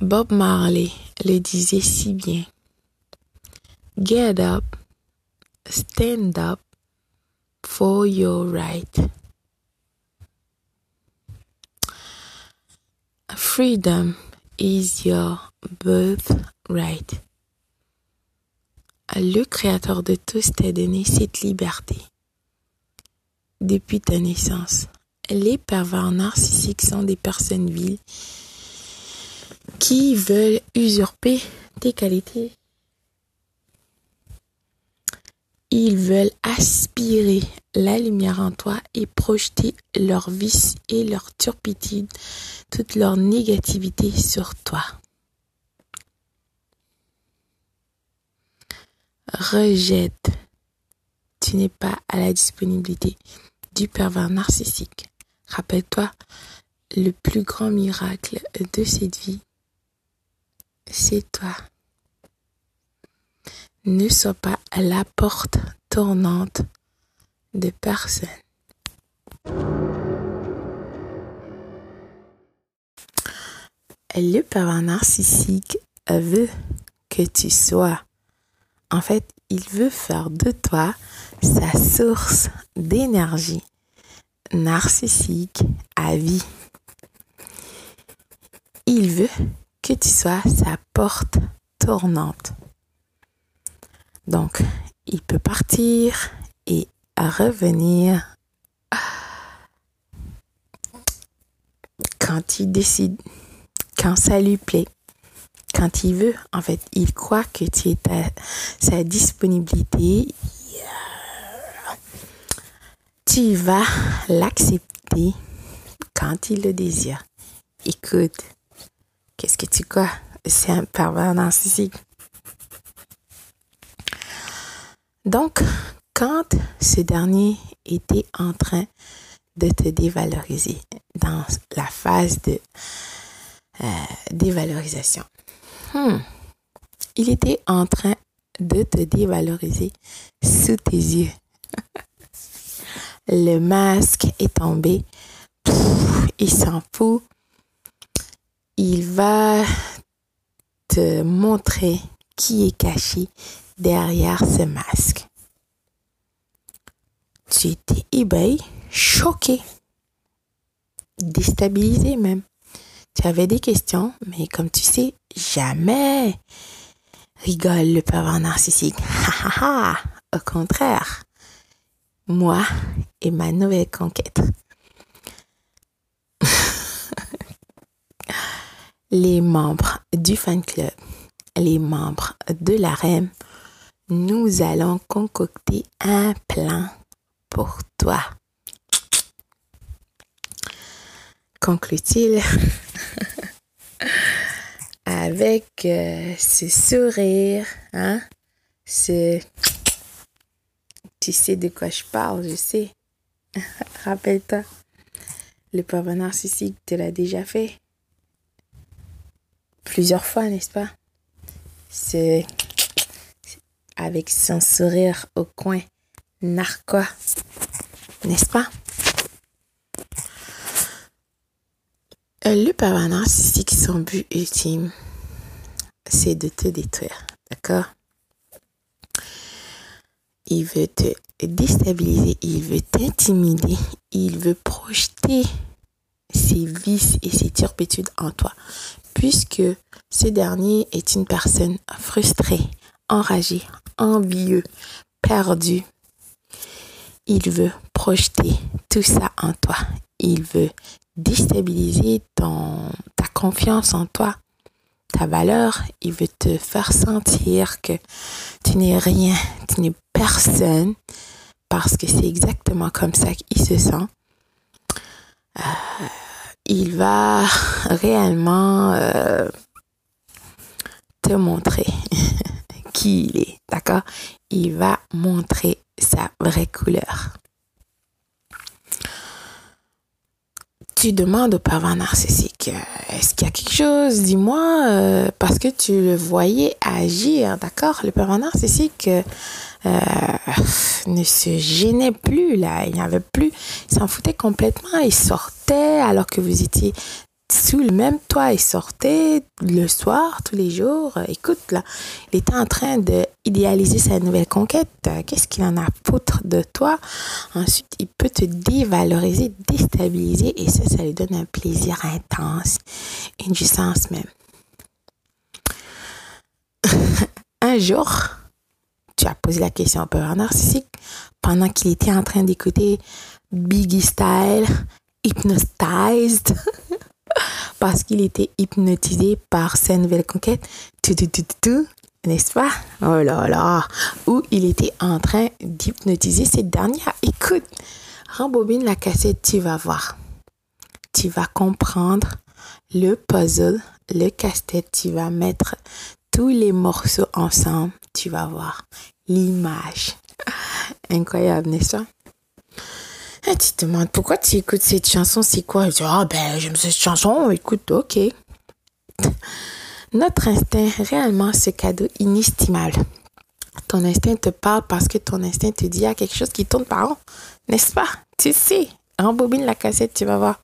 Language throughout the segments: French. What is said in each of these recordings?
Bob Marley le disait si bien. Get up, stand up for your right. Freedom is your birthright. Le Créateur de tous t'a donné cette liberté depuis ta naissance. Les pervers narcissiques sont des personnes viles qui veulent usurper tes qualités. Ils veulent aspirer la lumière en toi et projeter leurs vices et leur turpitude, toute leur négativité sur toi. Rejette. Tu n'es pas à la disponibilité du pervers narcissique. Rappelle-toi, le plus grand miracle de cette vie, c'est toi. Ne sois pas à la porte tournante de personne. Le pervers narcissique veut que tu sois. En fait, il veut faire de toi sa source d'énergie narcissique à vie. Il veut que tu sois sa porte tournante. Donc, il peut partir et revenir quand il décide, quand ça lui plaît, quand il veut. En fait, il croit que tu es à sa disponibilité. Tu vas l'accepter quand il le désire. Écoute, qu'est-ce que tu crois? C'est un pervers narcissique? Donc, quand ce dernier était en train de te dévaloriser dans la phase de euh, dévalorisation, hmm, il était en train de te dévaloriser sous tes yeux. Le masque est tombé. il s'en fout. Il va te montrer qui est caché derrière ce masque. Tu étais ébahi, choqué, déstabilisé même. Tu avais des questions, mais comme tu sais, jamais rigole le pervers narcissique. Au contraire, moi et ma nouvelle conquête. Les membres du fan club, les membres de la REM nous allons concocter un plan pour toi. Conclut-il avec euh, ce sourire, hein, ce... Tu sais de quoi je parle, je sais. Rappelle-toi, le pauvre narcissique te l'a déjà fait. Plusieurs fois, n'est-ce pas? C'est avec son sourire au coin narquois, n'est-ce pas? Le pervers narcissique, son but ultime, c'est de te détruire, d'accord? Il veut te déstabiliser, il veut t'intimider, il veut projeter ses vices et ses turpitudes en toi, puisque ce dernier est une personne frustrée, enragée, envieux, perdu. Il veut projeter tout ça en toi. Il veut déstabiliser ta confiance en toi, ta valeur. Il veut te faire sentir que tu n'es rien, tu n'es personne, parce que c'est exactement comme ça qu'il se sent. Euh, il va réellement euh, montrer qui il est, d'accord? Il va montrer sa vraie couleur. Tu demandes au pervers narcissique, euh, est-ce qu'il y a quelque chose? Dis-moi, euh, parce que tu le voyais agir, d'accord? Le pervers narcissique euh, ne se gênait plus, là. Il n'y avait plus, il s'en foutait complètement. Il sortait alors que vous étiez sous le même toit et sortait le soir, tous les jours. Écoute, là, il était en train de idéaliser sa nouvelle conquête. Qu'est-ce qu'il en a foutre de toi? Ensuite, il peut te dévaloriser, déstabiliser et ça, ça lui donne un plaisir intense, une jouissance même. un jour, tu as posé la question un peu narcissique pendant qu'il était en train d'écouter Biggie Style, Hypnotized. parce qu'il était hypnotisé par sa nouvelle conquête, n'est-ce pas? Oh là là Où il était en train d'hypnotiser cette dernière. Écoute, rembobine la cassette, tu vas voir. Tu vas comprendre le puzzle, le casse-tête, tu vas mettre tous les morceaux ensemble, tu vas voir l'image. Incroyable, n'est-ce pas? Et tu te demandes pourquoi tu écoutes cette chanson, c'est quoi? Je dis, ah ben j'aime cette chanson, écoute, ok. Notre instinct, réellement, ce cadeau inestimable. Ton instinct te parle parce que ton instinct te dit, il y a quelque chose qui tourne par an, n'est-ce pas? Tu sais, rembobine la cassette, tu vas voir.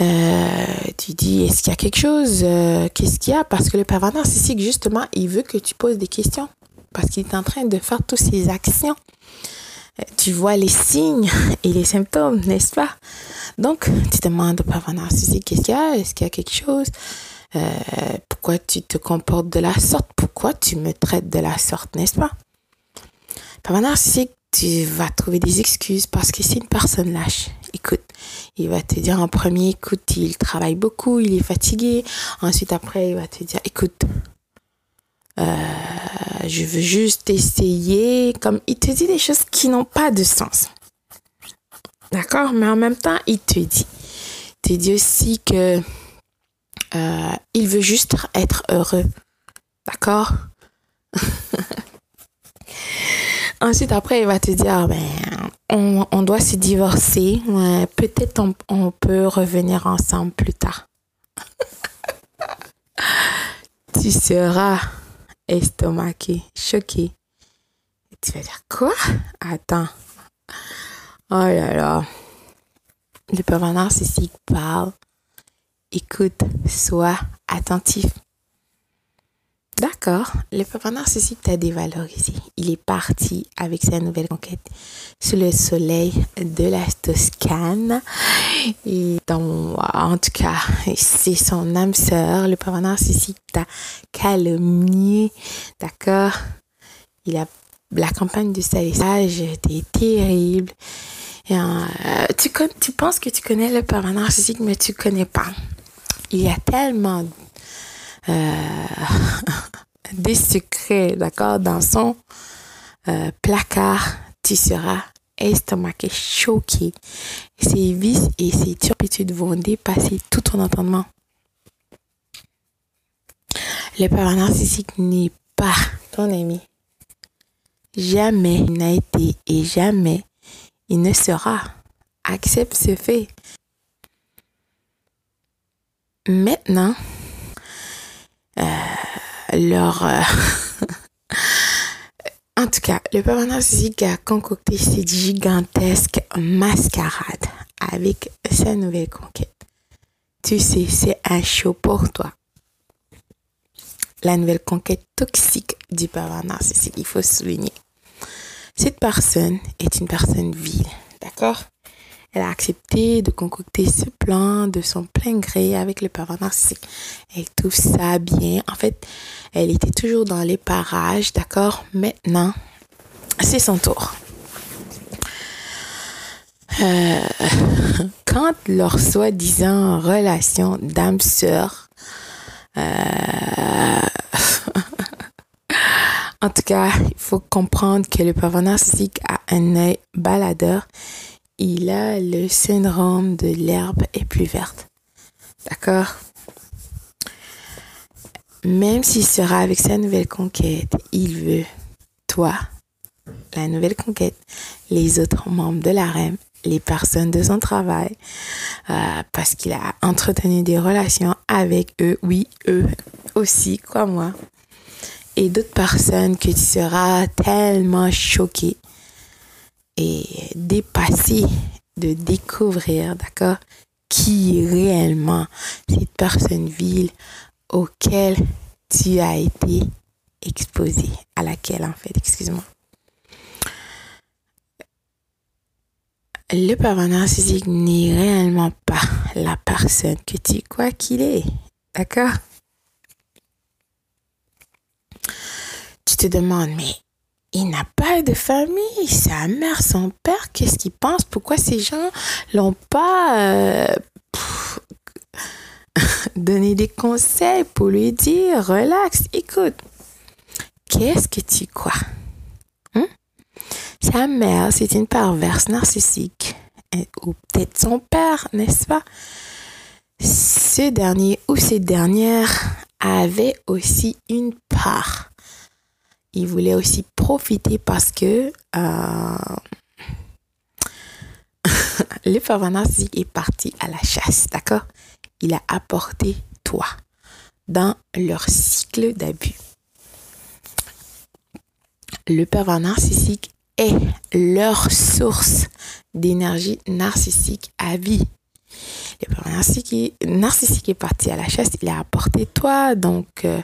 Euh, tu dis, est-ce qu'il y a quelque chose euh, Qu'est-ce qu'il y a? Parce que le pervers narcissique, justement, il veut que tu poses des questions. Parce qu'il est en train de faire toutes ses actions tu vois les signes et les symptômes, n'est-ce pas? Donc, tu te demandes au pervers narcissique, qu'est-ce qu'il y a? Est-ce qu'il y a quelque chose? Euh, Pourquoi tu te comportes de la sorte? Pourquoi tu me traites de la sorte, n'est-ce pas? Pervers narcissique, tu vas trouver des excuses parce que c'est une personne lâche. Écoute, il va te dire en premier, écoute, il travaille beaucoup, il est fatigué. Ensuite, après, il va te dire, écoute, euh, je veux juste essayer. Comme il te dit des choses qui n'ont pas de sens. D'accord? Mais en même temps, il te dit. Il te dit aussi que euh, il veut juste être heureux. D'accord? Ensuite, après, il va te dire, ben, on, on doit se divorcer. Peut-être on, on peut revenir ensemble plus tard. tu seras estomaqué, choqué. Tu vas dire quoi? Attends. Oh là là. Le pervers narcissique parle. Écoute, sois attentif. D'accord, le pervers narcissique t'a dévalorisé. Il est parti avec sa nouvelle conquête sous le soleil de la Toscane. Et en tout cas, c'est son âme sœur. Le pervers narcissique t'a calomnié. D'accord la campagne de salissage était terrible. Euh, tu, penses que tu connais le pervers narcissique, mais tu connais pas. Il y a tellement des secrets, d'accord, dans son euh, placard, tu seras estomaqué, choqué. Ses vices et ses turpitudes vont dépasser tout ton entendement. Le parent narcissique n'est pas ton ami. Jamais il n'a été et jamais il ne sera. Accepte ce fait. Maintenant, euh. Euh, en tout cas, le papa narcissique a concocté cette gigantesque mascarade avec sa nouvelle conquête. Tu sais, c'est un show pour toi. La nouvelle conquête toxique du pervers narcissique, il faut souligner. Cette personne est une personne vile, d'accord? Elle a accepté de concocter ce plan de son plein gré avec le pervers narcissique. Elle trouve ça bien. En fait, elle était toujours dans les parages, d'accord? Maintenant, c'est son tour. Euh, quand leur soi-disant relation d'âme-sœur, euh, en tout cas, il faut comprendre que le pervers narcissique a un œil baladeur il a le syndrome de l'herbe est plus verte. D'accord? Même s'il sera avec sa nouvelle conquête, il veut toi, la nouvelle conquête, les autres membres de la REM, les personnes de son travail, euh, parce qu'il a entretenu des relations avec eux, oui, eux aussi, quoi moi. Et d'autres personnes que tu seras tellement choqué dépasser, de découvrir, d'accord, qui réellement cette personne vile auquel tu as été exposé, à laquelle en fait, excuse-moi. Le pervers narcissique n'est réellement pas la personne que tu crois qu'il est. D'accord? Tu te demandes, mais il n'a pas de famille, sa mère, son père, qu'est-ce qu'il pense Pourquoi ces gens l'ont pas euh, donné des conseils pour lui dire, relax, écoute, qu'est-ce que tu crois? Hein? Sa mère, c'est une perverse narcissique, ou peut-être son père, n'est-ce pas? Ce dernier ou cette dernière avait aussi une part il voulait aussi profiter parce que euh, le narcissique est parti à la chasse, d'accord? Il a apporté toi dans leur cycle d'abus. Le pervers narcissique est leur source d'énergie narcissique à vie. Le pervers narcissique, narcissique est parti à la chasse, il a apporté toi, donc euh,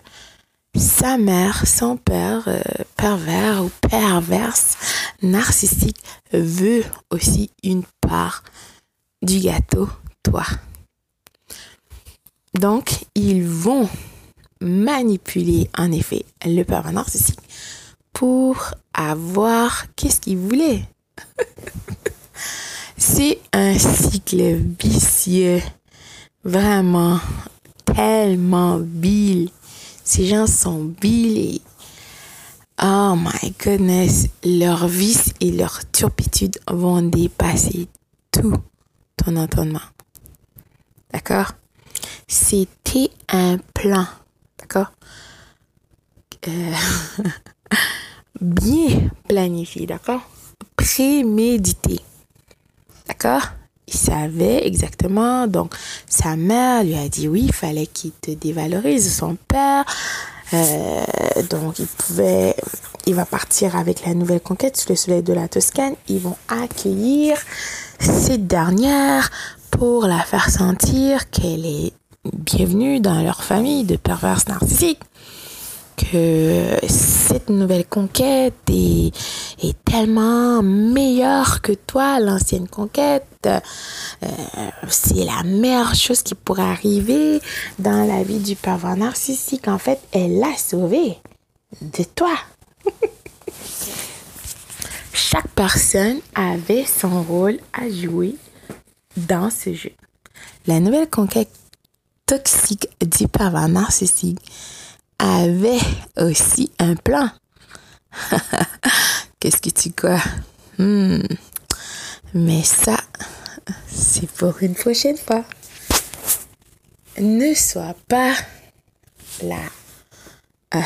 sa mère, son père, euh, pervers ou perverse, narcissique, veut aussi une part du gâteau, toi. Donc, ils vont manipuler en effet le pervers narcissique pour avoir qu'est-ce qu'ils voulaient. C'est un cycle vicieux, vraiment tellement vil ces gens sont vils oh my goodness, leur vice et leur turpitude vont dépasser tout ton entendement. D'accord? C'était un plan. D'accord? Euh, Bien planifié, d'accord? Prémédité. D'accord? Il savait exactement. Donc, sa mère lui a dit oui, il fallait qu'il te dévalorise. Son père, euh, donc, il pouvait, il va partir avec la nouvelle conquête sur le soleil de la Toscane. Ils vont accueillir cette dernière pour la faire sentir qu'elle est bienvenue dans leur famille de perverses narcissiques que cette nouvelle conquête est, est tellement meilleure que toi, l'ancienne conquête. Euh, c'est la meilleure chose qui pourrait arriver dans la vie du pervers narcissique. En fait, elle l'a sauvé de toi. Chaque personne avait son rôle à jouer dans ce jeu. La nouvelle conquête toxique du pervers narcissique avait aussi un plan. Qu'est-ce que tu crois? Hmm. Mais ça, c'est pour une prochaine fois. Ne sois pas la,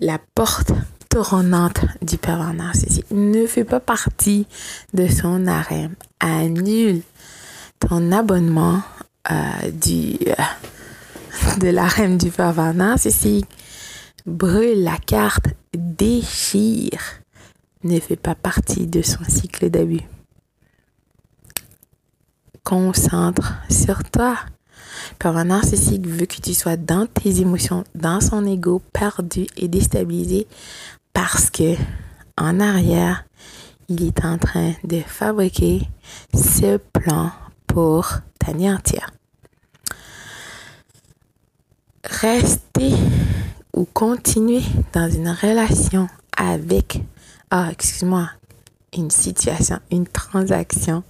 la porte tournante du pervers narcissique. Ne fais pas partie de son arrêt. Annule ton abonnement euh, du, euh, de la reine du pervers narcissique. Brûle la carte, déchire. Ne fait pas partie de son cycle d'abus. Concentre sur toi. Le pervers narcissique veut que tu sois dans tes émotions, dans son ego, perdu et déstabilisé parce que en arrière, il est en train de fabriquer ce plan pour t'anéantir rester ou continuer dans une relation avec, ah, excuse-moi, une situation, une transaction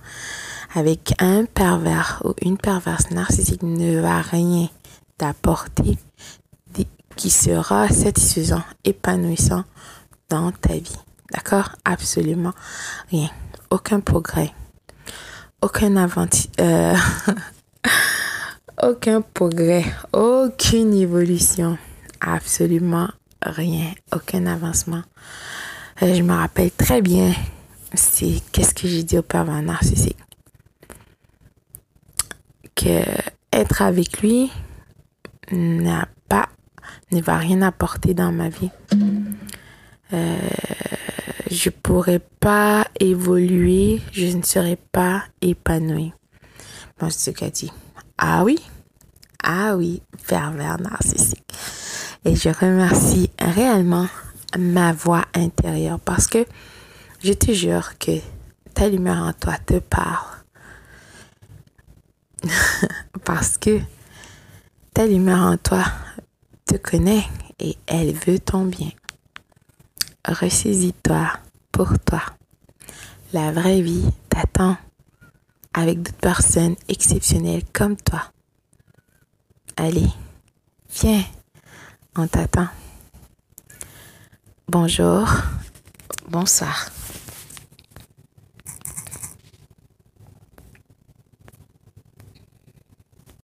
avec un pervers ou une perverse narcissique ne va rien t'apporter qui sera satisfaisant, épanouissant dans ta vie. D'accord? Absolument rien. Aucun progrès. Aucun aventure. Euh, aucun progrès, aucune évolution, absolument rien, aucun avancement. Euh, je me rappelle très bien, c'est qu'est-ce que j'ai dit au pervers narcissique. Que être avec lui n'a pas, ne va rien apporter dans ma vie. Euh, je pourrais pas évoluer, je ne serais pas épanouie. Moi, c'est ce qu'elle dit. Ah oui? Ah oui, pervers narcissique. Et je remercie réellement ma voix intérieure parce que je te jure que ta lumière en toi te parle. parce que ta lumière en toi te connaît et elle veut ton bien. Ressaisis-toi pour toi. La vraie vie t'attend avec d'autres personnes exceptionnelles comme toi. Allez, viens, on t'attend. Bonjour, bonsoir.